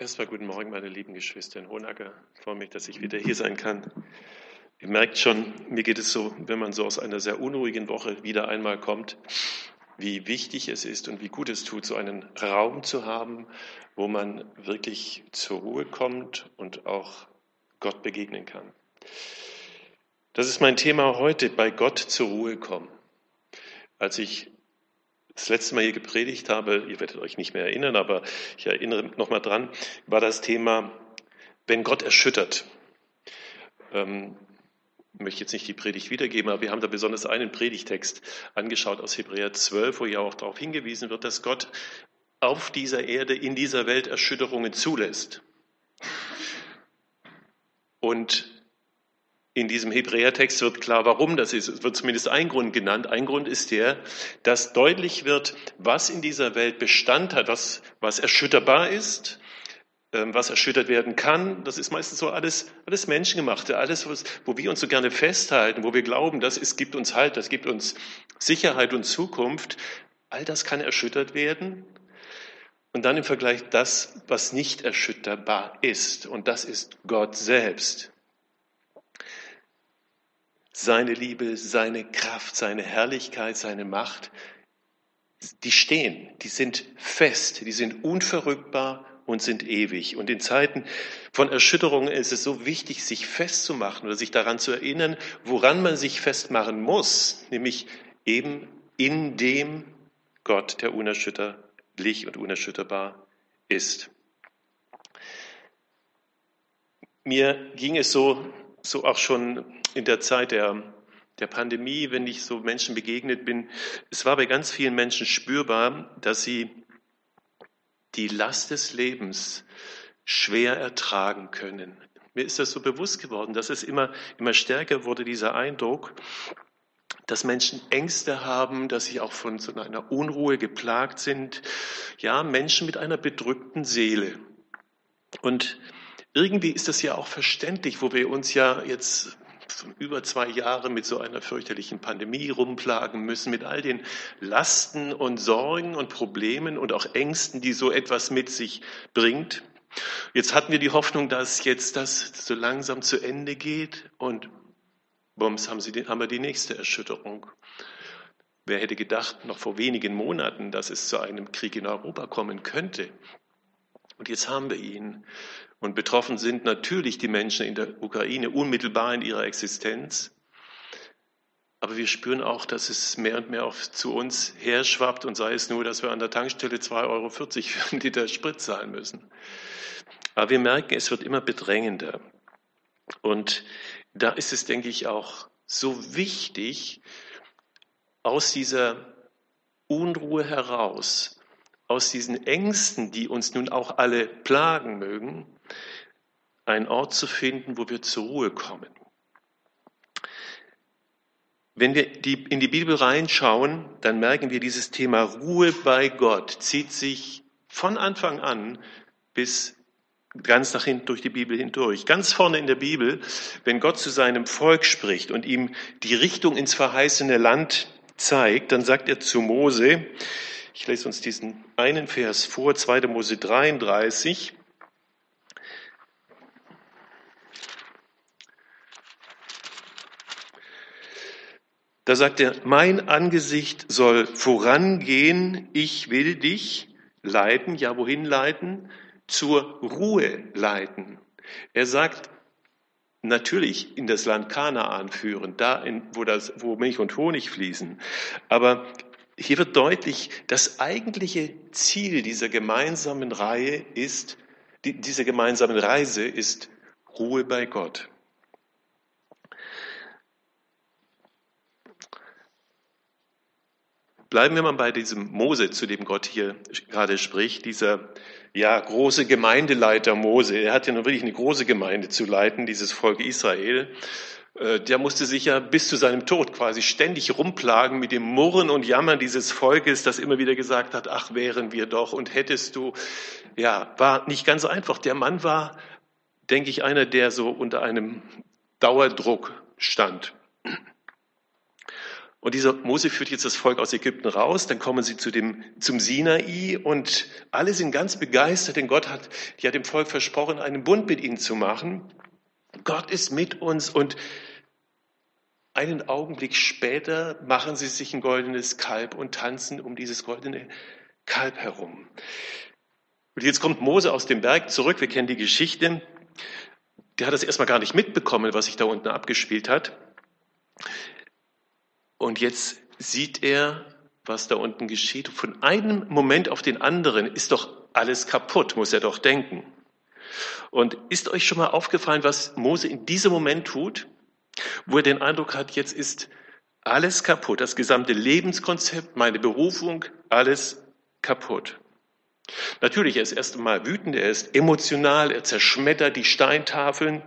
Erstmal guten Morgen, meine lieben Geschwister in Hohenacker. Ich freue mich, dass ich wieder hier sein kann. Ihr merkt schon, mir geht es so, wenn man so aus einer sehr unruhigen Woche wieder einmal kommt, wie wichtig es ist und wie gut es tut, so einen Raum zu haben, wo man wirklich zur Ruhe kommt und auch Gott begegnen kann. Das ist mein Thema heute, bei Gott zur Ruhe kommen. Als ich das letzte Mal hier gepredigt habe, ihr werdet euch nicht mehr erinnern, aber ich erinnere nochmal dran, war das Thema, wenn Gott erschüttert. Ähm, ich möchte jetzt nicht die Predigt wiedergeben, aber wir haben da besonders einen Predigtext angeschaut aus Hebräer 12, wo ja auch darauf hingewiesen wird, dass Gott auf dieser Erde, in dieser Welt Erschütterungen zulässt. Und in diesem Hebräertext wird klar, warum das ist. Es wird zumindest ein Grund genannt. Ein Grund ist der, dass deutlich wird, was in dieser Welt Bestand hat, was, was erschütterbar ist, ähm, was erschüttert werden kann. Das ist meistens so alles, alles Menschengemachte, alles, wo wir uns so gerne festhalten, wo wir glauben, das ist, gibt uns Halt, das gibt uns Sicherheit und Zukunft. All das kann erschüttert werden. Und dann im Vergleich das, was nicht erschütterbar ist. Und das ist Gott selbst seine Liebe, seine Kraft, seine Herrlichkeit, seine Macht, die stehen, die sind fest, die sind unverrückbar und sind ewig. Und in Zeiten von Erschütterungen ist es so wichtig, sich festzumachen oder sich daran zu erinnern, woran man sich festmachen muss, nämlich eben in dem Gott, der unerschütterlich und unerschütterbar ist. Mir ging es so, so auch schon in der Zeit der, der Pandemie, wenn ich so Menschen begegnet bin, es war bei ganz vielen Menschen spürbar, dass sie die Last des Lebens schwer ertragen können. Mir ist das so bewusst geworden, dass es immer, immer stärker wurde, dieser Eindruck, dass Menschen Ängste haben, dass sie auch von so einer Unruhe geplagt sind. Ja, Menschen mit einer bedrückten Seele. Und irgendwie ist das ja auch verständlich, wo wir uns ja jetzt über zwei Jahre mit so einer fürchterlichen Pandemie rumplagen müssen, mit all den Lasten und Sorgen und Problemen und auch Ängsten, die so etwas mit sich bringt. Jetzt hatten wir die Hoffnung, dass jetzt das so langsam zu Ende geht und bums haben, sie die, haben wir die nächste Erschütterung. Wer hätte gedacht, noch vor wenigen Monaten, dass es zu einem Krieg in Europa kommen könnte? Und jetzt haben wir ihn. Und betroffen sind natürlich die Menschen in der Ukraine unmittelbar in ihrer Existenz. Aber wir spüren auch, dass es mehr und mehr auf, zu uns herschwappt und sei es nur, dass wir an der Tankstelle 2,40 Euro für einen Liter Sprit zahlen müssen. Aber wir merken, es wird immer bedrängender. Und da ist es, denke ich, auch so wichtig, aus dieser Unruhe heraus, aus diesen Ängsten, die uns nun auch alle plagen mögen, einen Ort zu finden, wo wir zur Ruhe kommen. Wenn wir in die Bibel reinschauen, dann merken wir, dieses Thema Ruhe bei Gott zieht sich von Anfang an bis ganz nach hinten durch die Bibel hindurch. Ganz vorne in der Bibel, wenn Gott zu seinem Volk spricht und ihm die Richtung ins verheißene Land zeigt, dann sagt er zu Mose, ich lese uns diesen einen Vers vor, 2. Mose 33, Da sagt er, mein Angesicht soll vorangehen, ich will dich leiten, ja wohin leiten? Zur Ruhe leiten. Er sagt, natürlich in das Land Kanaan führen, da in, wo, das, wo Milch und Honig fließen. Aber hier wird deutlich, das eigentliche Ziel dieser gemeinsamen Reihe ist, die, dieser gemeinsamen Reise ist Ruhe bei Gott. Bleiben wir mal bei diesem Mose, zu dem Gott hier gerade spricht, dieser ja, große Gemeindeleiter Mose. Er hat ja nun wirklich eine große Gemeinde zu leiten, dieses Volk Israel. Äh, der musste sich ja bis zu seinem Tod quasi ständig rumplagen mit dem Murren und Jammern dieses Volkes, das immer wieder gesagt hat, ach wären wir doch und hättest du. Ja, war nicht ganz einfach. Der Mann war, denke ich, einer, der so unter einem Dauerdruck stand. Und dieser Mose führt jetzt das Volk aus Ägypten raus, dann kommen sie zu dem, zum Sinai und alle sind ganz begeistert, denn Gott hat ja dem Volk versprochen, einen Bund mit ihnen zu machen. Gott ist mit uns und einen Augenblick später machen sie sich ein goldenes Kalb und tanzen um dieses goldene Kalb herum. Und jetzt kommt Mose aus dem Berg zurück, wir kennen die Geschichte. Der hat das erstmal gar nicht mitbekommen, was sich da unten abgespielt hat. Und jetzt sieht er, was da unten geschieht. Von einem Moment auf den anderen ist doch alles kaputt, muss er doch denken. Und ist euch schon mal aufgefallen, was Mose in diesem Moment tut, wo er den Eindruck hat, jetzt ist alles kaputt, das gesamte Lebenskonzept, meine Berufung, alles kaputt. Natürlich, er ist erst einmal wütend, er ist emotional, er zerschmettert die Steintafeln.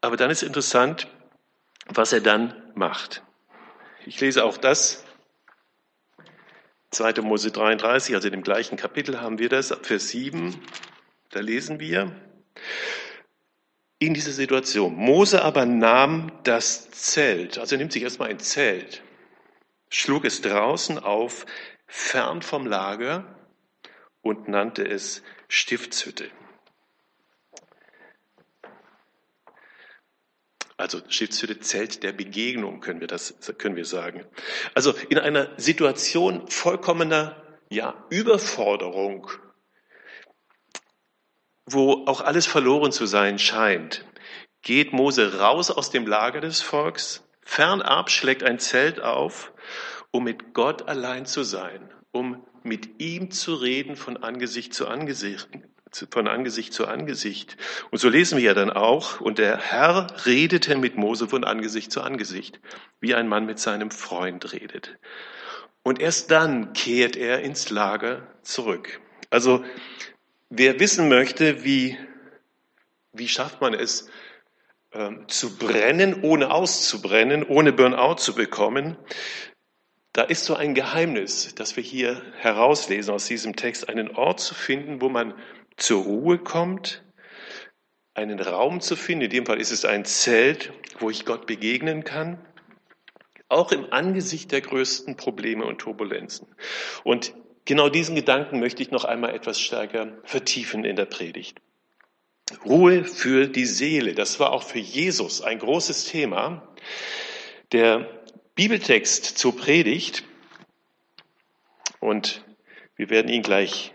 Aber dann ist interessant, was er dann macht. Ich lese auch das. 2. Mose 33, also in dem gleichen Kapitel haben wir das, Vers 7. Da lesen wir in dieser Situation. Mose aber nahm das Zelt, also nimmt sich erstmal ein Zelt, schlug es draußen auf, fern vom Lager und nannte es Stiftshütte. Also Stiftshütte Zelt der Begegnung, können wir das, können wir sagen. Also in einer Situation vollkommener, ja, Überforderung, wo auch alles verloren zu sein scheint, geht Mose raus aus dem Lager des Volks, fernab schlägt ein Zelt auf, um mit Gott allein zu sein, um mit ihm zu reden von Angesicht zu Angesicht, von Angesicht zu Angesicht. Und so lesen wir ja dann auch, und der Herr redete mit Mose von Angesicht zu Angesicht, wie ein Mann mit seinem Freund redet. Und erst dann kehrt er ins Lager zurück. Also wer wissen möchte, wie, wie schafft man es, ähm, zu brennen, ohne auszubrennen, ohne Burnout zu bekommen, da ist so ein Geheimnis, das wir hier herauslesen aus diesem Text, einen Ort zu finden, wo man zur Ruhe kommt, einen Raum zu finden, in dem Fall ist es ein Zelt, wo ich Gott begegnen kann, auch im Angesicht der größten Probleme und Turbulenzen. Und genau diesen Gedanken möchte ich noch einmal etwas stärker vertiefen in der Predigt. Ruhe für die Seele, das war auch für Jesus ein großes Thema. Der Bibeltext zur Predigt, und wir werden ihn gleich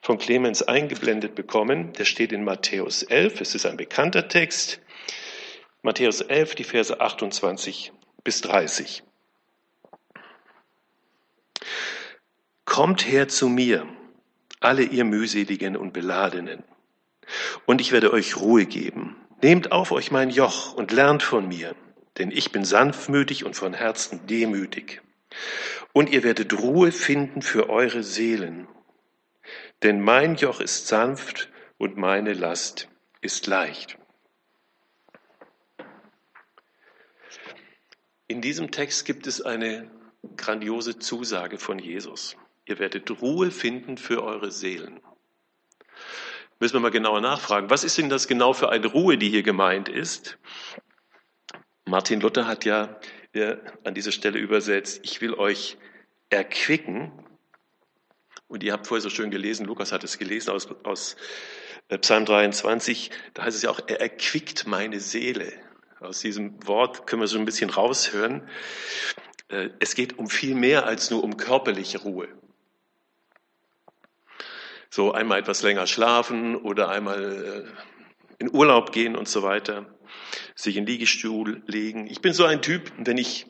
von Clemens eingeblendet bekommen. Der steht in Matthäus 11. Es ist ein bekannter Text. Matthäus 11, die Verse 28 bis 30. Kommt her zu mir, alle ihr mühseligen und beladenen, und ich werde euch Ruhe geben. Nehmt auf euch mein Joch und lernt von mir, denn ich bin sanftmütig und von Herzen demütig. Und ihr werdet Ruhe finden für eure Seelen, denn mein Joch ist sanft und meine Last ist leicht. In diesem Text gibt es eine grandiose Zusage von Jesus. Ihr werdet Ruhe finden für eure Seelen. Müssen wir mal genauer nachfragen. Was ist denn das genau für eine Ruhe, die hier gemeint ist? Martin Luther hat ja an dieser Stelle übersetzt, ich will euch erquicken und ihr habt vorher so schön gelesen, Lukas hat es gelesen aus, aus äh, Psalm 23, da heißt es ja auch, er erquickt meine Seele. Aus diesem Wort können wir so ein bisschen raushören. Äh, es geht um viel mehr als nur um körperliche Ruhe. So einmal etwas länger schlafen oder einmal äh, in Urlaub gehen und so weiter, sich in den Liegestuhl legen. Ich bin so ein Typ, wenn ich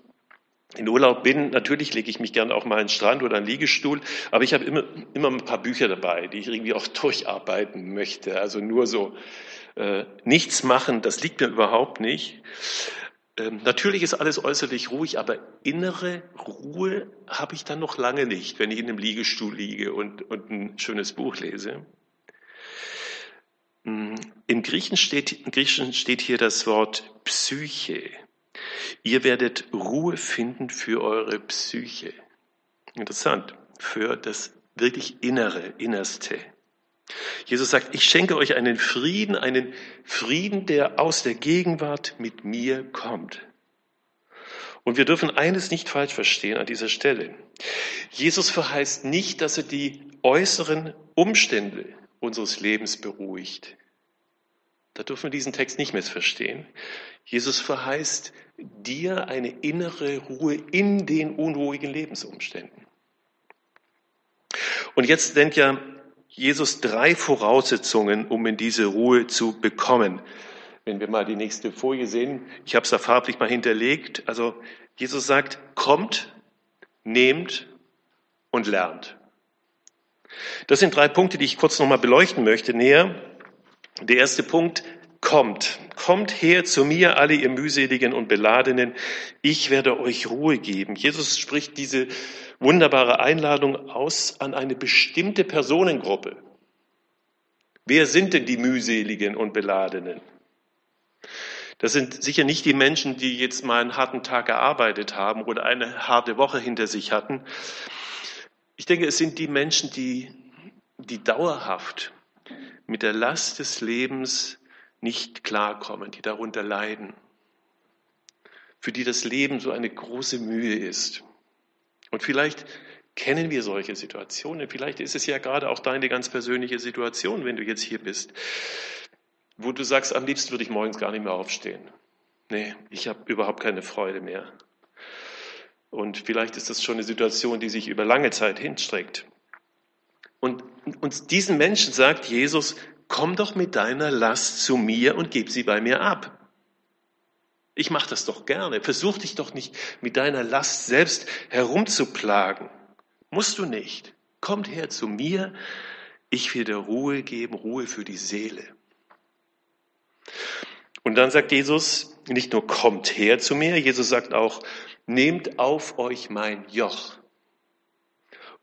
in Urlaub bin, natürlich lege ich mich gerne auch mal in den Strand oder einen Liegestuhl, aber ich habe immer, immer ein paar Bücher dabei, die ich irgendwie auch durcharbeiten möchte. Also nur so äh, nichts machen, das liegt mir überhaupt nicht. Ähm, natürlich ist alles äußerlich ruhig, aber innere Ruhe habe ich dann noch lange nicht, wenn ich in einem Liegestuhl liege und, und ein schönes Buch lese. Im Griechen steht, Im Griechischen steht hier das Wort Psyche. Ihr werdet Ruhe finden für eure Psyche. Interessant, für das wirklich Innere, Innerste. Jesus sagt, ich schenke euch einen Frieden, einen Frieden, der aus der Gegenwart mit mir kommt. Und wir dürfen eines nicht falsch verstehen an dieser Stelle. Jesus verheißt nicht, dass er die äußeren Umstände unseres Lebens beruhigt. Da dürfen wir diesen Text nicht missverstehen. Jesus verheißt dir eine innere Ruhe in den unruhigen Lebensumständen. Und jetzt nennt ja Jesus drei Voraussetzungen, um in diese Ruhe zu bekommen. Wenn wir mal die nächste Folie sehen, ich habe es da farblich mal hinterlegt. Also Jesus sagt, kommt, nehmt und lernt. Das sind drei Punkte, die ich kurz nochmal beleuchten möchte näher. Der erste Punkt, kommt. Kommt her zu mir, alle ihr mühseligen und beladenen. Ich werde euch Ruhe geben. Jesus spricht diese wunderbare Einladung aus an eine bestimmte Personengruppe. Wer sind denn die mühseligen und beladenen? Das sind sicher nicht die Menschen, die jetzt mal einen harten Tag gearbeitet haben oder eine harte Woche hinter sich hatten. Ich denke, es sind die Menschen, die, die dauerhaft mit der Last des Lebens nicht klarkommen, die darunter leiden, für die das Leben so eine große Mühe ist. Und vielleicht kennen wir solche Situationen, vielleicht ist es ja gerade auch deine ganz persönliche Situation, wenn du jetzt hier bist, wo du sagst, am liebsten würde ich morgens gar nicht mehr aufstehen. Nee, ich habe überhaupt keine Freude mehr. Und vielleicht ist das schon eine Situation, die sich über lange Zeit hinstreckt. Und, und diesen Menschen sagt Jesus, komm doch mit deiner Last zu mir und gib sie bei mir ab. Ich mache das doch gerne. Versuch dich doch nicht mit deiner Last selbst herumzuplagen. Musst du nicht. Kommt her zu mir. Ich will dir Ruhe geben, Ruhe für die Seele. Und dann sagt Jesus nicht nur kommt her zu mir, Jesus sagt auch, nehmt auf euch mein Joch.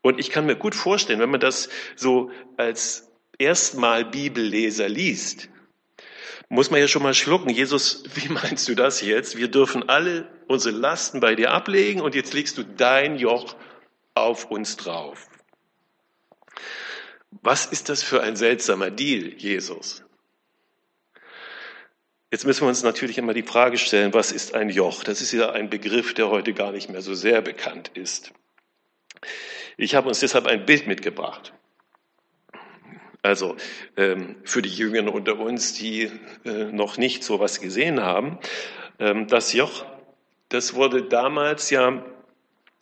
Und ich kann mir gut vorstellen, wenn man das so als erstmal Bibelleser liest, muss man ja schon mal schlucken. Jesus, wie meinst du das jetzt? Wir dürfen alle unsere Lasten bei dir ablegen und jetzt legst du dein Joch auf uns drauf. Was ist das für ein seltsamer Deal, Jesus? Jetzt müssen wir uns natürlich immer die Frage stellen, was ist ein Joch? Das ist ja ein Begriff, der heute gar nicht mehr so sehr bekannt ist. Ich habe uns deshalb ein Bild mitgebracht. Also ähm, für die Jüngeren unter uns, die äh, noch nicht so was gesehen haben, ähm, das Joch, das wurde damals ja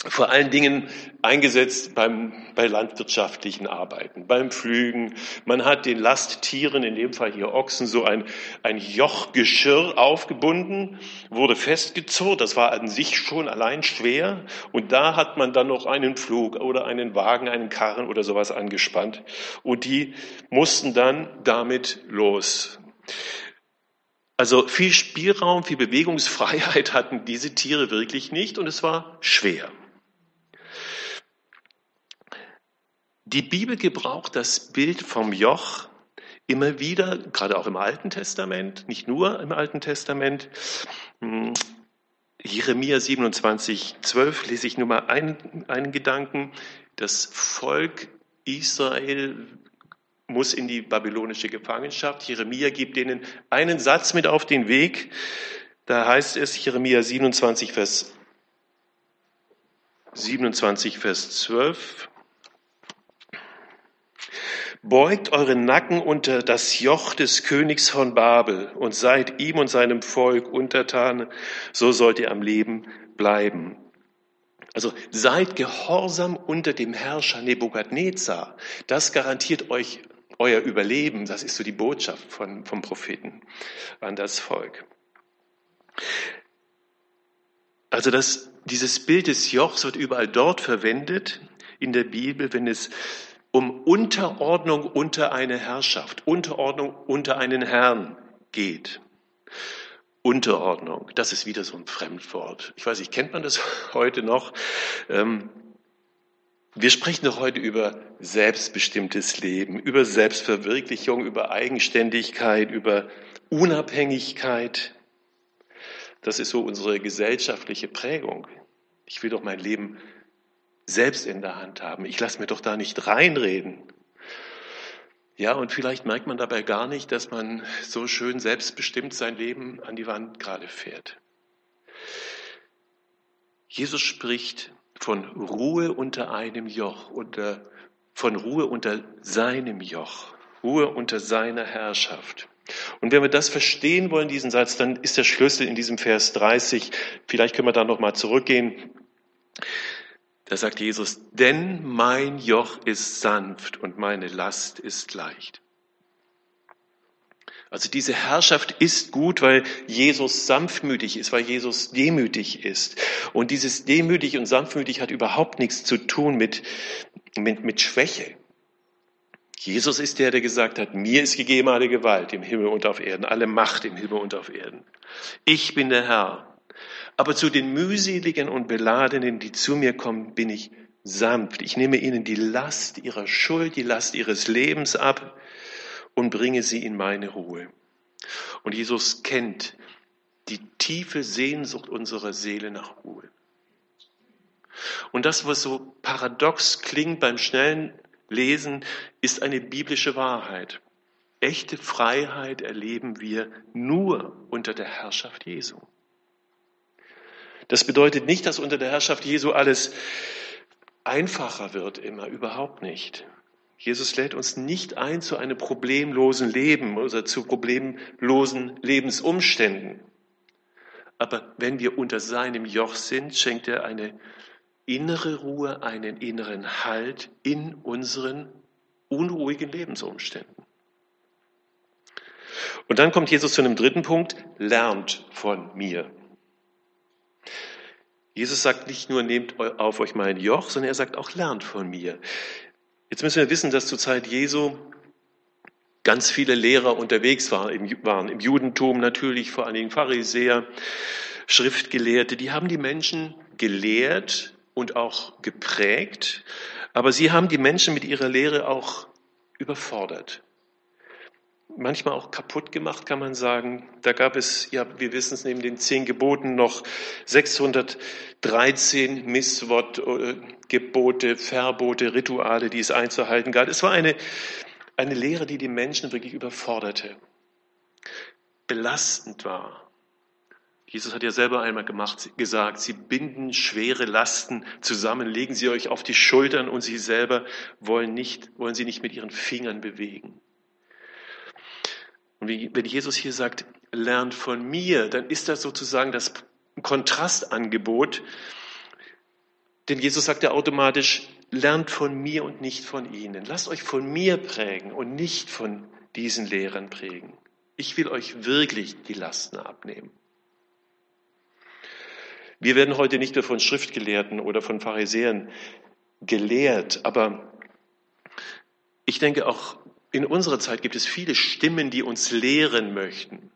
vor allen Dingen eingesetzt beim, bei landwirtschaftlichen Arbeiten, beim Pflügen. Man hat den Lasttieren, in dem Fall hier Ochsen, so ein, ein Jochgeschirr aufgebunden, wurde festgezurrt. Das war an sich schon allein schwer. Und da hat man dann noch einen Pflug oder einen Wagen, einen Karren oder sowas angespannt. Und die mussten dann damit los. Also viel Spielraum, viel Bewegungsfreiheit hatten diese Tiere wirklich nicht und es war schwer. Die Bibel gebraucht das Bild vom Joch immer wieder, gerade auch im Alten Testament, nicht nur im Alten Testament. Hm, Jeremia 27, 12 lese ich nur mal einen, einen Gedanken. Das Volk Israel muss in die babylonische Gefangenschaft. Jeremia gibt ihnen einen Satz mit auf den Weg. Da heißt es, Jeremia 27, Vers 27, Vers 12. Beugt eure Nacken unter das Joch des Königs von Babel und seid ihm und seinem Volk untertan, so sollt ihr am Leben bleiben. Also seid gehorsam unter dem Herrscher Nebukadnezar. Das garantiert euch euer Überleben. Das ist so die Botschaft von, vom Propheten an das Volk. Also das, dieses Bild des Jochs wird überall dort verwendet in der Bibel, wenn es um Unterordnung unter eine Herrschaft, Unterordnung unter einen Herrn geht. Unterordnung, das ist wieder so ein Fremdwort. Ich weiß nicht, kennt man das heute noch? Ähm, wir sprechen doch heute über selbstbestimmtes Leben, über Selbstverwirklichung, über Eigenständigkeit, über Unabhängigkeit. Das ist so unsere gesellschaftliche Prägung. Ich will doch mein Leben selbst in der Hand haben. Ich lasse mir doch da nicht reinreden. Ja, und vielleicht merkt man dabei gar nicht, dass man so schön selbstbestimmt sein Leben an die Wand gerade fährt. Jesus spricht von Ruhe unter einem Joch, unter, von Ruhe unter seinem Joch, Ruhe unter seiner Herrschaft. Und wenn wir das verstehen wollen, diesen Satz, dann ist der Schlüssel in diesem Vers 30, vielleicht können wir da nochmal zurückgehen. Da sagt Jesus, denn mein Joch ist sanft und meine Last ist leicht. Also diese Herrschaft ist gut, weil Jesus sanftmütig ist, weil Jesus demütig ist. Und dieses demütig und sanftmütig hat überhaupt nichts zu tun mit, mit, mit Schwäche. Jesus ist der, der gesagt hat, mir ist gegeben alle Gewalt im Himmel und auf Erden, alle Macht im Himmel und auf Erden. Ich bin der Herr. Aber zu den mühseligen und beladenen, die zu mir kommen, bin ich sanft. Ich nehme ihnen die Last ihrer Schuld, die Last ihres Lebens ab und bringe sie in meine Ruhe. Und Jesus kennt die tiefe Sehnsucht unserer Seele nach Ruhe. Und das, was so paradox klingt beim schnellen Lesen, ist eine biblische Wahrheit. Echte Freiheit erleben wir nur unter der Herrschaft Jesu. Das bedeutet nicht, dass unter der Herrschaft Jesu alles einfacher wird, immer überhaupt nicht. Jesus lädt uns nicht ein zu einem problemlosen Leben oder zu problemlosen Lebensumständen. Aber wenn wir unter seinem Joch sind, schenkt er eine innere Ruhe, einen inneren Halt in unseren unruhigen Lebensumständen. Und dann kommt Jesus zu einem dritten Punkt, lernt von mir. Jesus sagt nicht nur, nehmt auf euch mein Joch, sondern er sagt auch, lernt von mir. Jetzt müssen wir wissen, dass zur Zeit Jesu ganz viele Lehrer unterwegs waren, im Judentum natürlich, vor allen Dingen Pharisäer, Schriftgelehrte, die haben die Menschen gelehrt und auch geprägt, aber sie haben die Menschen mit ihrer Lehre auch überfordert manchmal auch kaputt gemacht, kann man sagen. Da gab es, ja, wir wissen es, neben den zehn Geboten noch 613 Misswortgebote, Verbote, Rituale, die es einzuhalten galt. Es war eine, eine Lehre, die die Menschen wirklich überforderte, belastend war. Jesus hat ja selber einmal gemacht, gesagt, Sie binden schwere Lasten zusammen, legen Sie euch auf die Schultern und Sie selber wollen nicht, wollen Sie nicht mit Ihren Fingern bewegen. Und wenn Jesus hier sagt, lernt von mir, dann ist das sozusagen das Kontrastangebot. Denn Jesus sagt ja automatisch, lernt von mir und nicht von ihnen. Lasst euch von mir prägen und nicht von diesen Lehrern prägen. Ich will euch wirklich die Lasten abnehmen. Wir werden heute nicht mehr von Schriftgelehrten oder von Pharisäern gelehrt, aber ich denke auch in unserer Zeit gibt es viele Stimmen, die uns lehren möchten.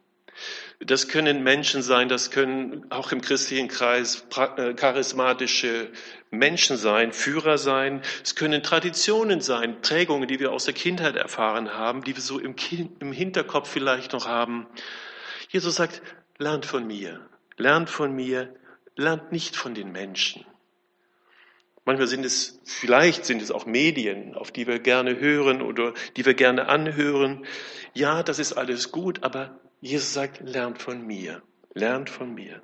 Das können Menschen sein, das können auch im christlichen Kreis äh, charismatische Menschen sein, Führer sein. Es können Traditionen sein, Prägungen, die wir aus der Kindheit erfahren haben, die wir so im, im Hinterkopf vielleicht noch haben. Jesus sagt, lernt von mir, lernt von mir, lernt nicht von den Menschen. Manchmal sind es, vielleicht sind es auch Medien, auf die wir gerne hören oder die wir gerne anhören. Ja, das ist alles gut, aber Jesus sagt, lernt von mir, lernt von mir.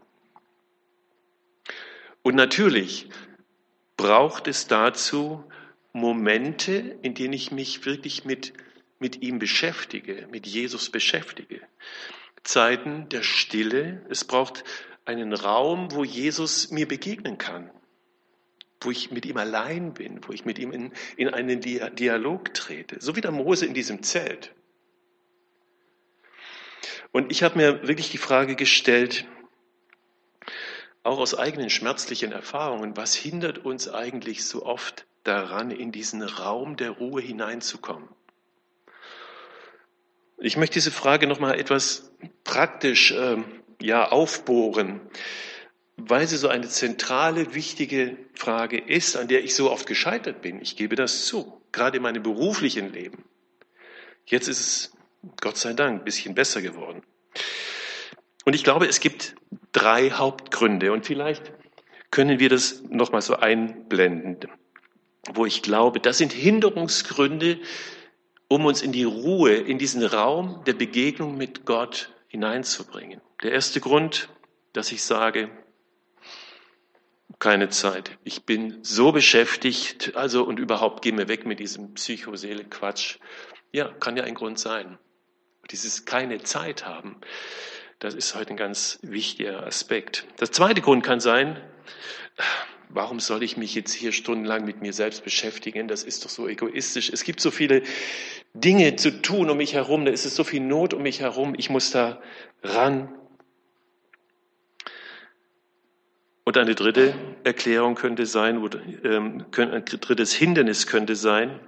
Und natürlich braucht es dazu Momente, in denen ich mich wirklich mit, mit ihm beschäftige, mit Jesus beschäftige. Zeiten der Stille. Es braucht einen Raum, wo Jesus mir begegnen kann wo ich mit ihm allein bin, wo ich mit ihm in, in einen Dialog trete, so wie der Mose in diesem Zelt. Und ich habe mir wirklich die Frage gestellt, auch aus eigenen schmerzlichen Erfahrungen, was hindert uns eigentlich so oft daran, in diesen Raum der Ruhe hineinzukommen? Ich möchte diese Frage noch mal etwas praktisch äh, ja aufbohren weil sie so eine zentrale, wichtige Frage ist, an der ich so oft gescheitert bin. Ich gebe das zu, gerade in meinem beruflichen Leben. Jetzt ist es, Gott sei Dank, ein bisschen besser geworden. Und ich glaube, es gibt drei Hauptgründe und vielleicht können wir das nochmal so einblenden, wo ich glaube, das sind Hinderungsgründe, um uns in die Ruhe, in diesen Raum der Begegnung mit Gott hineinzubringen. Der erste Grund, dass ich sage, keine Zeit. Ich bin so beschäftigt, also und überhaupt gehen wir weg mit diesem Psychoseele-Quatsch. Ja, kann ja ein Grund sein. Dieses keine Zeit haben, das ist heute ein ganz wichtiger Aspekt. Der zweite Grund kann sein, warum soll ich mich jetzt hier stundenlang mit mir selbst beschäftigen? Das ist doch so egoistisch. Es gibt so viele Dinge zu tun um mich herum, da ist es so viel Not um mich herum, ich muss da ran. Und eine dritte Erklärung könnte sein, oder ähm, ein drittes Hindernis könnte sein,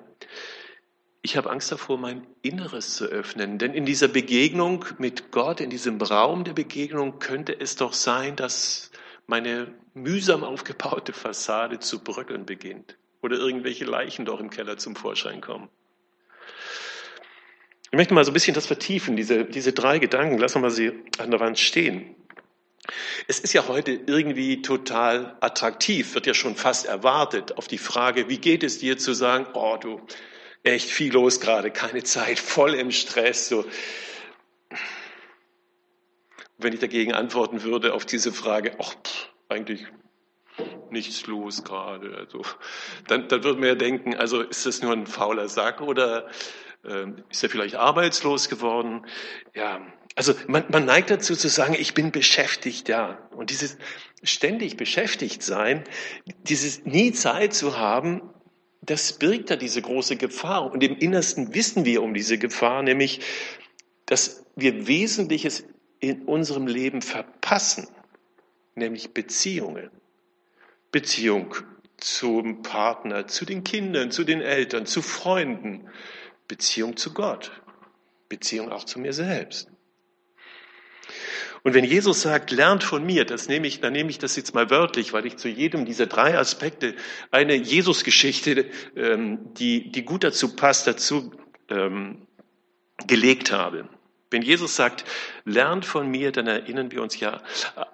ich habe Angst davor, mein Inneres zu öffnen. Denn in dieser Begegnung mit Gott, in diesem Raum der Begegnung, könnte es doch sein, dass meine mühsam aufgebaute Fassade zu bröckeln beginnt. Oder irgendwelche Leichen doch im Keller zum Vorschein kommen. Ich möchte mal so ein bisschen das vertiefen, diese, diese drei Gedanken. Lassen wir mal sie an der Wand stehen. Es ist ja heute irgendwie total attraktiv, wird ja schon fast erwartet, auf die Frage, wie geht es dir zu sagen, oh du, echt viel los gerade, keine Zeit, voll im Stress, so. Wenn ich dagegen antworten würde auf diese Frage, ach, pff, eigentlich nichts los gerade, also, dann, dann würde man ja denken, also ist das nur ein fauler Sack oder ist er vielleicht arbeitslos geworden? Ja, also man, man neigt dazu zu sagen, ich bin beschäftigt, ja. Und dieses ständig beschäftigt sein, dieses nie Zeit zu haben, das birgt ja diese große Gefahr. Und im Innersten wissen wir um diese Gefahr, nämlich, dass wir Wesentliches in unserem Leben verpassen, nämlich Beziehungen. Beziehung zum Partner, zu den Kindern, zu den Eltern, zu Freunden, Beziehung zu Gott, Beziehung auch zu mir selbst. Und wenn Jesus sagt, lernt von mir, das nehme ich, dann nehme ich das jetzt mal wörtlich, weil ich zu jedem dieser drei Aspekte eine Jesus-Geschichte, ähm, die, die gut dazu passt, dazu ähm, gelegt habe. Wenn Jesus sagt, lernt von mir, dann erinnern wir uns ja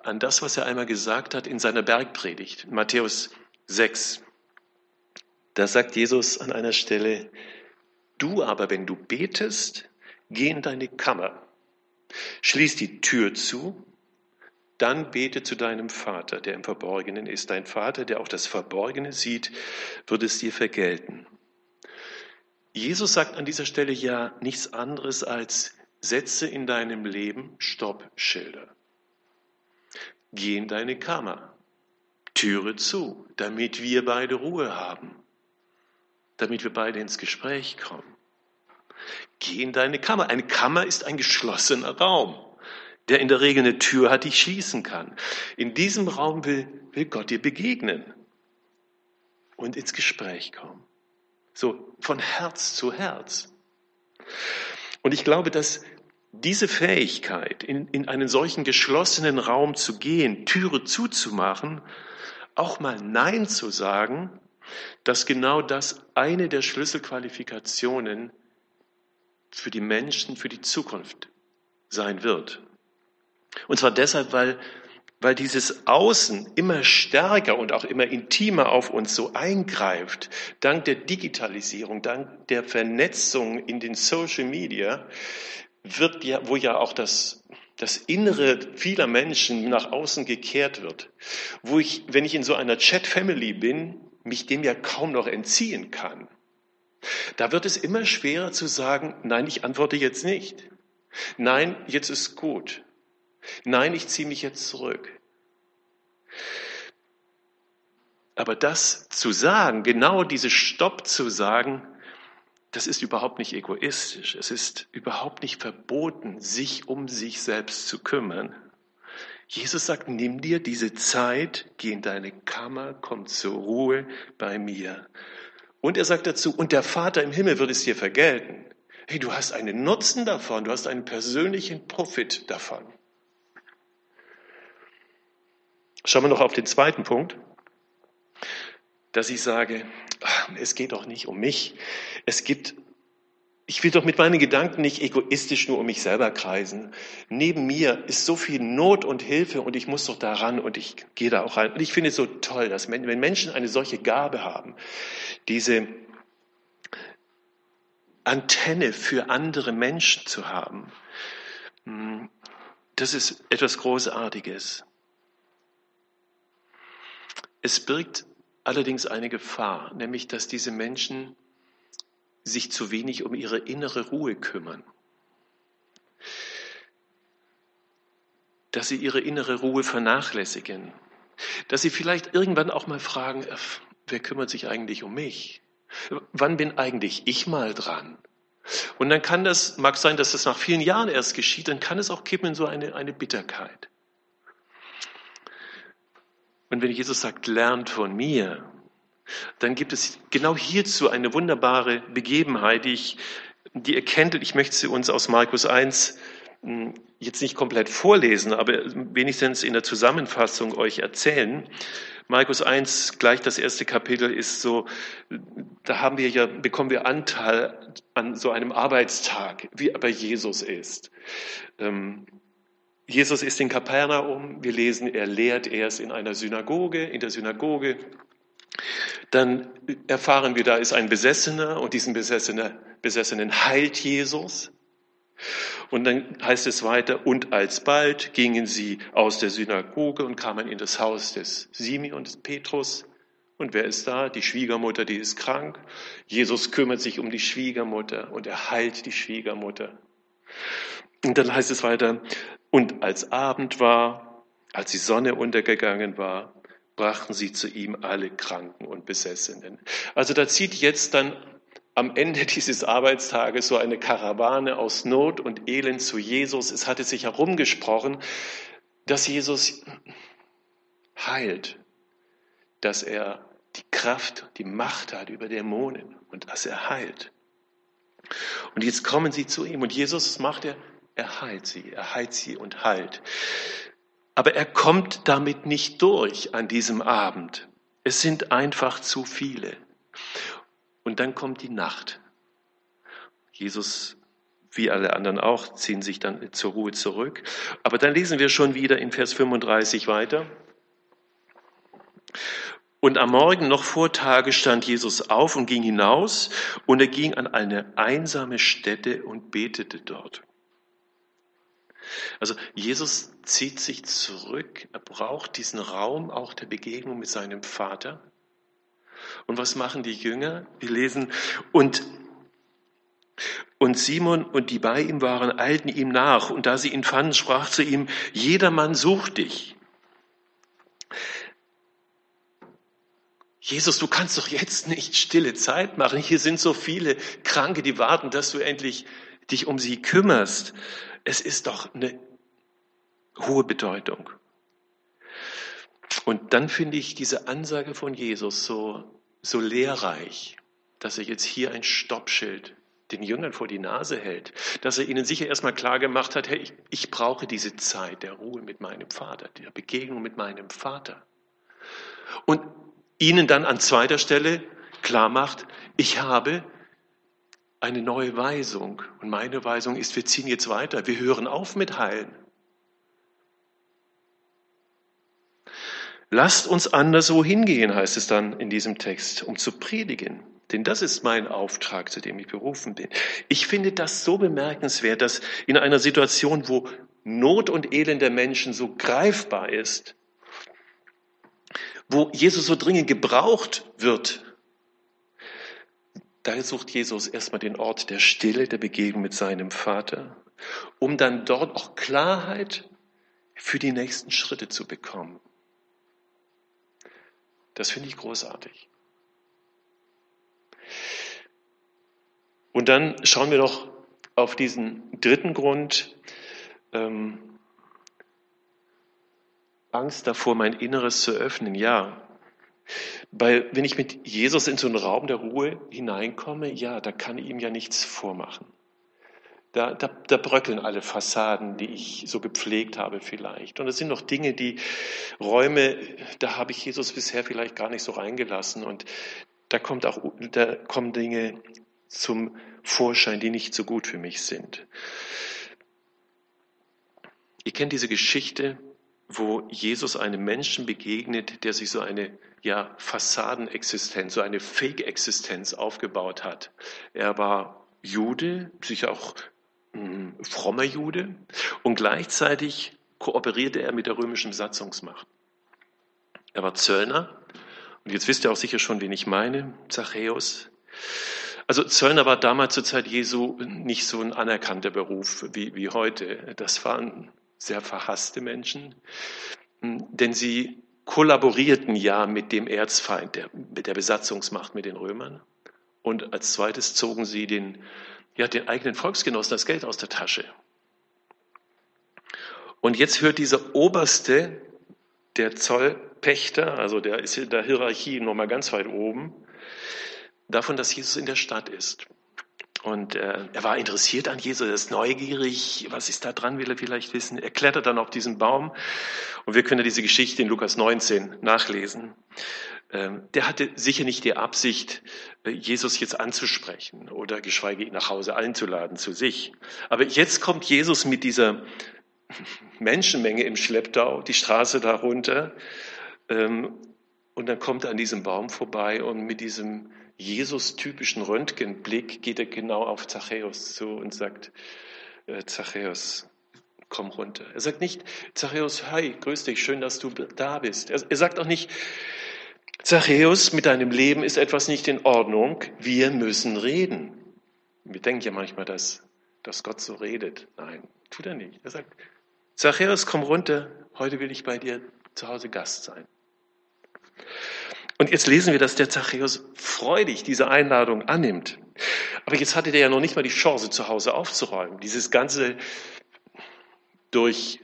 an das, was er einmal gesagt hat in seiner Bergpredigt, Matthäus 6. Da sagt Jesus an einer Stelle, du aber, wenn du betest, geh in deine Kammer Schließ die Tür zu, dann bete zu deinem Vater, der im Verborgenen ist. Dein Vater, der auch das Verborgene sieht, wird es dir vergelten. Jesus sagt an dieser Stelle ja nichts anderes als, setze in deinem Leben Stoppschilder. Geh in deine Kammer, Türe zu, damit wir beide Ruhe haben, damit wir beide ins Gespräch kommen. Geh in deine Kammer. Eine Kammer ist ein geschlossener Raum, der in der Regel eine Tür hat, die schließen kann. In diesem Raum will, will Gott dir begegnen und ins Gespräch kommen. So von Herz zu Herz. Und ich glaube, dass diese Fähigkeit, in, in einen solchen geschlossenen Raum zu gehen, Türe zuzumachen, auch mal Nein zu sagen, dass genau das eine der Schlüsselqualifikationen für die Menschen, für die Zukunft sein wird. Und zwar deshalb, weil, weil dieses Außen immer stärker und auch immer intimer auf uns so eingreift, dank der Digitalisierung, dank der Vernetzung in den Social Media, wird ja, wo ja auch das, das Innere vieler Menschen nach außen gekehrt wird, wo ich, wenn ich in so einer Chat-Family bin, mich dem ja kaum noch entziehen kann. Da wird es immer schwerer zu sagen, nein, ich antworte jetzt nicht. Nein, jetzt ist gut. Nein, ich ziehe mich jetzt zurück. Aber das zu sagen, genau diese Stopp zu sagen, das ist überhaupt nicht egoistisch. Es ist überhaupt nicht verboten, sich um sich selbst zu kümmern. Jesus sagt, nimm dir diese Zeit, geh in deine Kammer, komm zur Ruhe bei mir. Und er sagt dazu, und der Vater im Himmel wird es dir vergelten. Hey, du hast einen Nutzen davon, du hast einen persönlichen Profit davon. Schauen wir noch auf den zweiten Punkt, dass ich sage, es geht doch nicht um mich. Es gibt ich will doch mit meinen Gedanken nicht egoistisch nur um mich selber kreisen. Neben mir ist so viel Not und Hilfe und ich muss doch da ran und ich gehe da auch rein. Und ich finde es so toll, dass wenn Menschen eine solche Gabe haben, diese Antenne für andere Menschen zu haben, hm, das ist etwas Großartiges. Es birgt allerdings eine Gefahr, nämlich dass diese Menschen sich zu wenig um ihre innere Ruhe kümmern. Dass sie ihre innere Ruhe vernachlässigen. Dass sie vielleicht irgendwann auch mal fragen, äh, wer kümmert sich eigentlich um mich? Wann bin eigentlich ich mal dran? Und dann kann das, mag sein, dass das nach vielen Jahren erst geschieht, dann kann es auch kippen in so eine, eine Bitterkeit. Und wenn Jesus sagt, lernt von mir, dann gibt es genau hierzu eine wunderbare Begebenheit, die, ich, die erkennt, ich möchte sie uns aus Markus 1 hm, jetzt nicht komplett vorlesen, aber wenigstens in der Zusammenfassung euch erzählen. Markus 1, gleich das erste Kapitel ist so, da haben wir ja, bekommen wir Anteil an so einem Arbeitstag, wie er bei Jesus ist. Ähm, Jesus ist in Kapernaum, wir lesen, er lehrt erst in einer Synagoge, in der Synagoge. Dann erfahren wir, da ist ein Besessener und diesen Besessener, Besessenen heilt Jesus. Und dann heißt es weiter, und alsbald gingen sie aus der Synagoge und kamen in das Haus des Simeon, des Petrus. Und wer ist da? Die Schwiegermutter, die ist krank. Jesus kümmert sich um die Schwiegermutter und er heilt die Schwiegermutter. Und dann heißt es weiter, und als Abend war, als die Sonne untergegangen war, brachten sie zu ihm alle Kranken und Besessenen. Also da zieht jetzt dann am Ende dieses Arbeitstages so eine Karawane aus Not und Elend zu Jesus. Es hatte sich herumgesprochen, dass Jesus heilt, dass er die Kraft, die Macht hat über Dämonen und dass er heilt. Und jetzt kommen sie zu ihm und Jesus macht er, er heilt sie, er heilt sie und heilt. Aber er kommt damit nicht durch an diesem Abend. Es sind einfach zu viele. Und dann kommt die Nacht. Jesus, wie alle anderen auch, ziehen sich dann zur Ruhe zurück. Aber dann lesen wir schon wieder in Vers 35 weiter. Und am Morgen noch vor Tage stand Jesus auf und ging hinaus und er ging an eine einsame Stätte und betete dort. Also Jesus zieht sich zurück, er braucht diesen Raum auch der Begegnung mit seinem Vater. Und was machen die Jünger? Wir lesen, und, und Simon und die bei ihm waren, eilten ihm nach. Und da sie ihn fanden, sprach zu ihm, jedermann sucht dich. Jesus, du kannst doch jetzt nicht stille Zeit machen. Hier sind so viele Kranke, die warten, dass du endlich dich um sie kümmerst. Es ist doch eine hohe Bedeutung. Und dann finde ich diese Ansage von Jesus so so lehrreich, dass er jetzt hier ein Stoppschild den Jüngern vor die Nase hält, dass er ihnen sicher erstmal klar gemacht hat, hey, ich, ich brauche diese Zeit der Ruhe mit meinem Vater, der Begegnung mit meinem Vater. Und ihnen dann an zweiter Stelle klar macht, ich habe eine neue Weisung. Und meine Weisung ist, wir ziehen jetzt weiter, wir hören auf mit Heilen. Lasst uns anderswo hingehen, heißt es dann in diesem Text, um zu predigen. Denn das ist mein Auftrag, zu dem ich berufen bin. Ich finde das so bemerkenswert, dass in einer Situation, wo Not und Elend der Menschen so greifbar ist, wo Jesus so dringend gebraucht wird, da sucht Jesus erstmal den Ort der Stille, der Begegnung mit seinem Vater, um dann dort auch Klarheit für die nächsten Schritte zu bekommen. Das finde ich großartig. Und dann schauen wir noch auf diesen dritten Grund. Ähm, Angst davor, mein Inneres zu öffnen. Ja, weil wenn ich mit Jesus in so einen Raum der Ruhe hineinkomme, ja, da kann ich ihm ja nichts vormachen. Da, da, da bröckeln alle Fassaden, die ich so gepflegt habe vielleicht. Und es sind noch Dinge, die Räume, da habe ich Jesus bisher vielleicht gar nicht so reingelassen. Und da kommt auch, da kommen Dinge zum Vorschein, die nicht so gut für mich sind. Ihr kennt diese Geschichte, wo Jesus einem Menschen begegnet, der sich so eine ja, Fassadenexistenz, so eine Fake-Existenz aufgebaut hat. Er war Jude, sicher auch frommer Jude und gleichzeitig kooperierte er mit der römischen Besatzungsmacht. Er war Zöllner. Und jetzt wisst ihr auch sicher schon, wen ich meine, Zachäus. Also Zöllner war damals zur Zeit Jesu nicht so ein anerkannter Beruf wie, wie heute. Das waren sehr verhasste Menschen, denn sie kollaborierten ja mit dem Erzfeind, der, mit der Besatzungsmacht, mit den Römern. Und als zweites zogen sie den, ja, den eigenen Volksgenossen das Geld aus der Tasche. Und jetzt hört dieser Oberste, der Zollpächter, also der ist in der Hierarchie nochmal ganz weit oben, davon, dass Jesus in der Stadt ist. Und äh, er war interessiert an Jesus, er ist neugierig, was ist da dran, will er vielleicht wissen. Er klettert dann auf diesen Baum und wir können diese Geschichte in Lukas 19 nachlesen. Ähm, der hatte sicher nicht die Absicht, äh, Jesus jetzt anzusprechen oder geschweige ihn nach Hause einzuladen zu sich. Aber jetzt kommt Jesus mit dieser Menschenmenge im Schlepptau, die Straße darunter ähm, und dann kommt er an diesem Baum vorbei und mit diesem Jesus-typischen Röntgenblick geht er genau auf Zachäus zu und sagt, äh, Zachäus, komm runter. Er sagt nicht, Zachäus, hi, grüß dich, schön, dass du da bist. Er, er sagt auch nicht, Zachäus, mit deinem Leben ist etwas nicht in Ordnung, wir müssen reden. Wir denken ja manchmal, dass, dass Gott so redet. Nein, tut er nicht. Er sagt, Zachäus, komm runter, heute will ich bei dir zu Hause Gast sein. Und jetzt lesen wir, dass der Zachäus freudig diese Einladung annimmt. Aber jetzt hatte der ja noch nicht mal die Chance, zu Hause aufzuräumen. Dieses ganze durch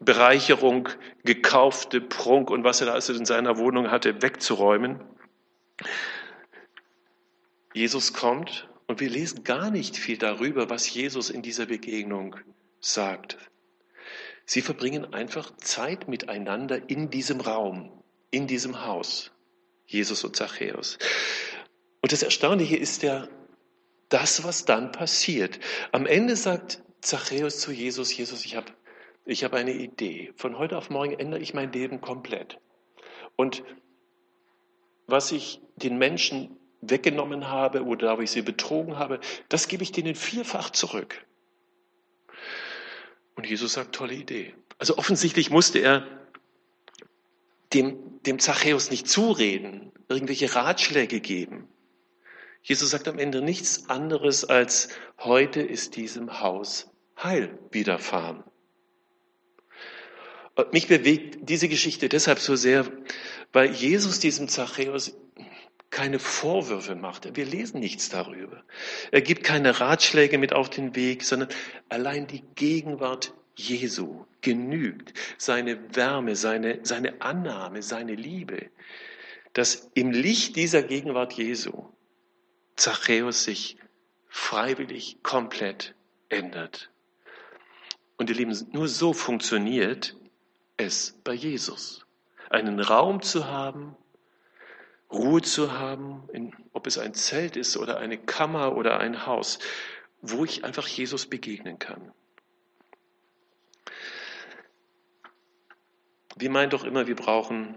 Bereicherung gekaufte Prunk und was er da also in seiner Wohnung hatte, wegzuräumen. Jesus kommt und wir lesen gar nicht viel darüber, was Jesus in dieser Begegnung sagt. Sie verbringen einfach Zeit miteinander in diesem Raum, in diesem Haus. Jesus und Zachäus. Und das Erstaunliche ist ja das, was dann passiert. Am Ende sagt Zachäus zu Jesus, Jesus, ich habe ich hab eine Idee. Von heute auf morgen ändere ich mein Leben komplett. Und was ich den Menschen weggenommen habe oder wo ich sie betrogen habe, das gebe ich denen vierfach zurück. Und Jesus sagt, tolle Idee. Also offensichtlich musste er dem, dem Zachäus nicht zureden, irgendwelche Ratschläge geben. Jesus sagt am Ende nichts anderes als, heute ist diesem Haus Heil widerfahren. Mich bewegt diese Geschichte deshalb so sehr, weil Jesus diesem Zachäus keine Vorwürfe macht. Wir lesen nichts darüber. Er gibt keine Ratschläge mit auf den Weg, sondern allein die Gegenwart Jesu genügt, seine Wärme, seine, seine Annahme, seine Liebe, dass im Licht dieser Gegenwart Jesu Zachäus sich freiwillig komplett ändert. Und ihr Lieben, nur so funktioniert es bei Jesus. Einen Raum zu haben, Ruhe zu haben, in, ob es ein Zelt ist oder eine Kammer oder ein Haus, wo ich einfach Jesus begegnen kann. Wir meinen doch immer, wir brauchen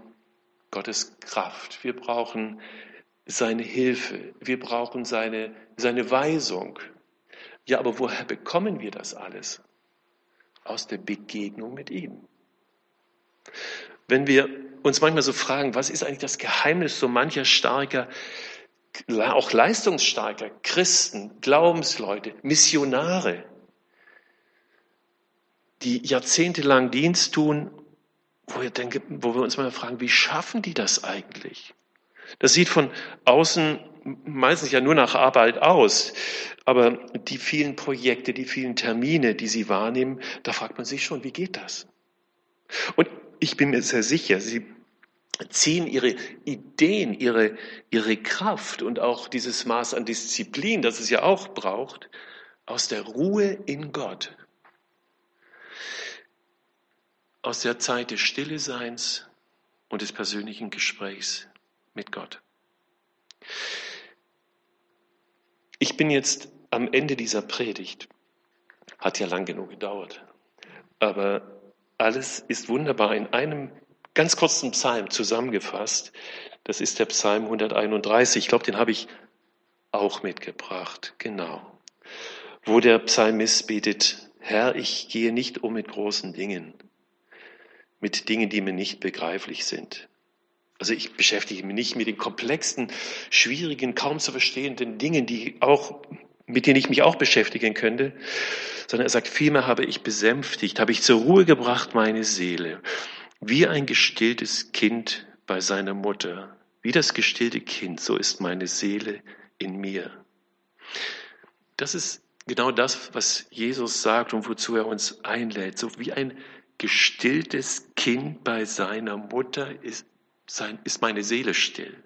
Gottes Kraft, wir brauchen seine Hilfe, wir brauchen seine, seine Weisung. Ja, aber woher bekommen wir das alles? Aus der Begegnung mit ihm. Wenn wir uns manchmal so fragen, was ist eigentlich das Geheimnis so mancher starker, auch leistungsstarker Christen, Glaubensleute, Missionare, die jahrzehntelang Dienst tun wo wir, denke, wo wir uns mal fragen, wie schaffen die das eigentlich? Das sieht von außen meistens ja nur nach Arbeit aus, aber die vielen Projekte, die vielen Termine, die sie wahrnehmen, da fragt man sich schon, wie geht das? Und ich bin mir sehr sicher, sie ziehen ihre Ideen, ihre, ihre Kraft und auch dieses Maß an Disziplin, das es ja auch braucht, aus der Ruhe in Gott aus der Zeit des Stilleseins und des persönlichen Gesprächs mit Gott. Ich bin jetzt am Ende dieser Predigt. Hat ja lang genug gedauert. Aber alles ist wunderbar in einem ganz kurzen Psalm zusammengefasst. Das ist der Psalm 131. Ich glaube, den habe ich auch mitgebracht. Genau. Wo der Psalmist betet, Herr, ich gehe nicht um mit großen Dingen, mit Dingen, die mir nicht begreiflich sind. Also ich beschäftige mich nicht mit den komplexen, schwierigen, kaum zu verstehenden Dingen, die auch, mit denen ich mich auch beschäftigen könnte, sondern er sagt, vielmehr habe ich besänftigt, habe ich zur Ruhe gebracht meine Seele, wie ein gestilltes Kind bei seiner Mutter. Wie das gestillte Kind, so ist meine Seele in mir. Das ist genau das, was Jesus sagt und wozu er uns einlädt. So wie ein gestilltes Kind bei seiner Mutter ist, sein, ist meine Seele still.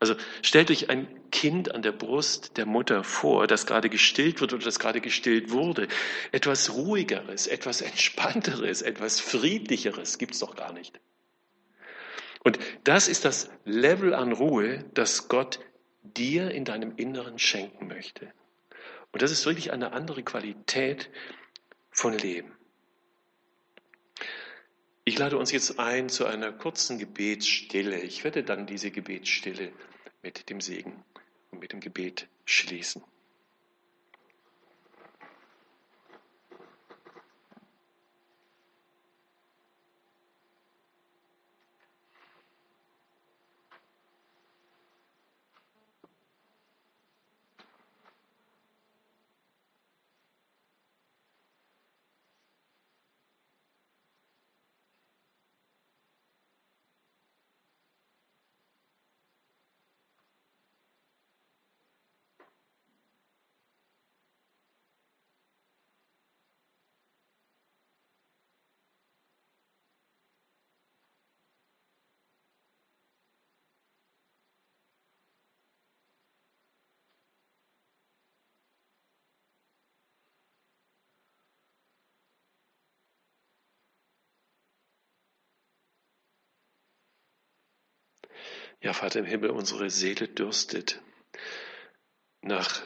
Also stellt euch ein Kind an der Brust der Mutter vor, das gerade gestillt wird oder das gerade gestillt wurde. Etwas ruhigeres, etwas entspannteres, etwas friedlicheres gibt es doch gar nicht. Und das ist das Level an Ruhe, das Gott dir in deinem Inneren schenken möchte. Und das ist wirklich eine andere Qualität von Leben. Ich lade uns jetzt ein zu einer kurzen Gebetsstille. Ich werde dann diese Gebetsstille mit dem Segen und mit dem Gebet schließen. Ja, Vater im Himmel, unsere Seele dürstet nach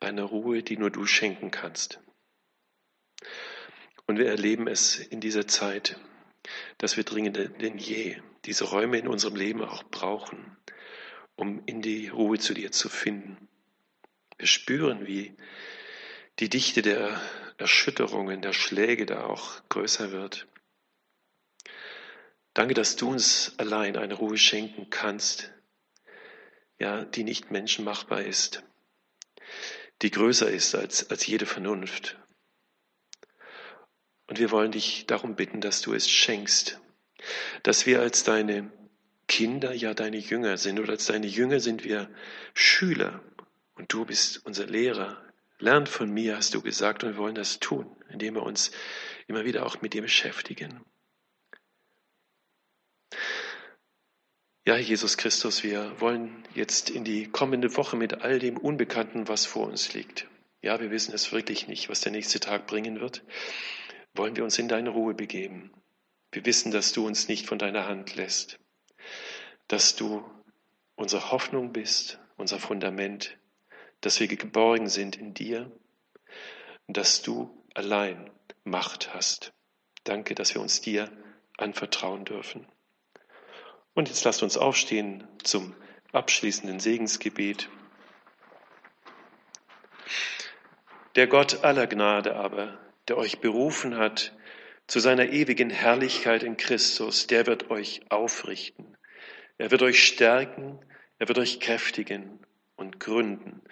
einer Ruhe, die nur du schenken kannst. Und wir erleben es in dieser Zeit, dass wir dringender denn je diese Räume in unserem Leben auch brauchen, um in die Ruhe zu dir zu finden. Wir spüren, wie die Dichte der Erschütterungen, der Schläge da auch größer wird. Danke, dass du uns allein eine Ruhe schenken kannst, ja, die nicht menschenmachbar ist, die größer ist als, als jede Vernunft. Und wir wollen dich darum bitten, dass du es schenkst, dass wir als deine Kinder ja deine Jünger sind oder als deine Jünger sind wir Schüler und du bist unser Lehrer. Lernt von mir, hast du gesagt, und wir wollen das tun, indem wir uns immer wieder auch mit dir beschäftigen. Ja, Jesus Christus, wir wollen jetzt in die kommende Woche mit all dem Unbekannten, was vor uns liegt. Ja, wir wissen es wirklich nicht, was der nächste Tag bringen wird. Wollen wir uns in deine Ruhe begeben. Wir wissen, dass du uns nicht von deiner Hand lässt, dass du unsere Hoffnung bist, unser Fundament, dass wir geborgen sind in dir dass du allein Macht hast. Danke, dass wir uns dir anvertrauen dürfen. Und jetzt lasst uns aufstehen zum abschließenden Segensgebet. Der Gott aller Gnade aber, der euch berufen hat zu seiner ewigen Herrlichkeit in Christus, der wird euch aufrichten. Er wird euch stärken, er wird euch kräftigen und gründen.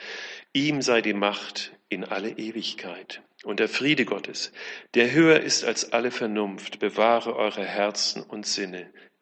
Ihm sei die Macht in alle Ewigkeit. Und der Friede Gottes, der höher ist als alle Vernunft, bewahre eure Herzen und Sinne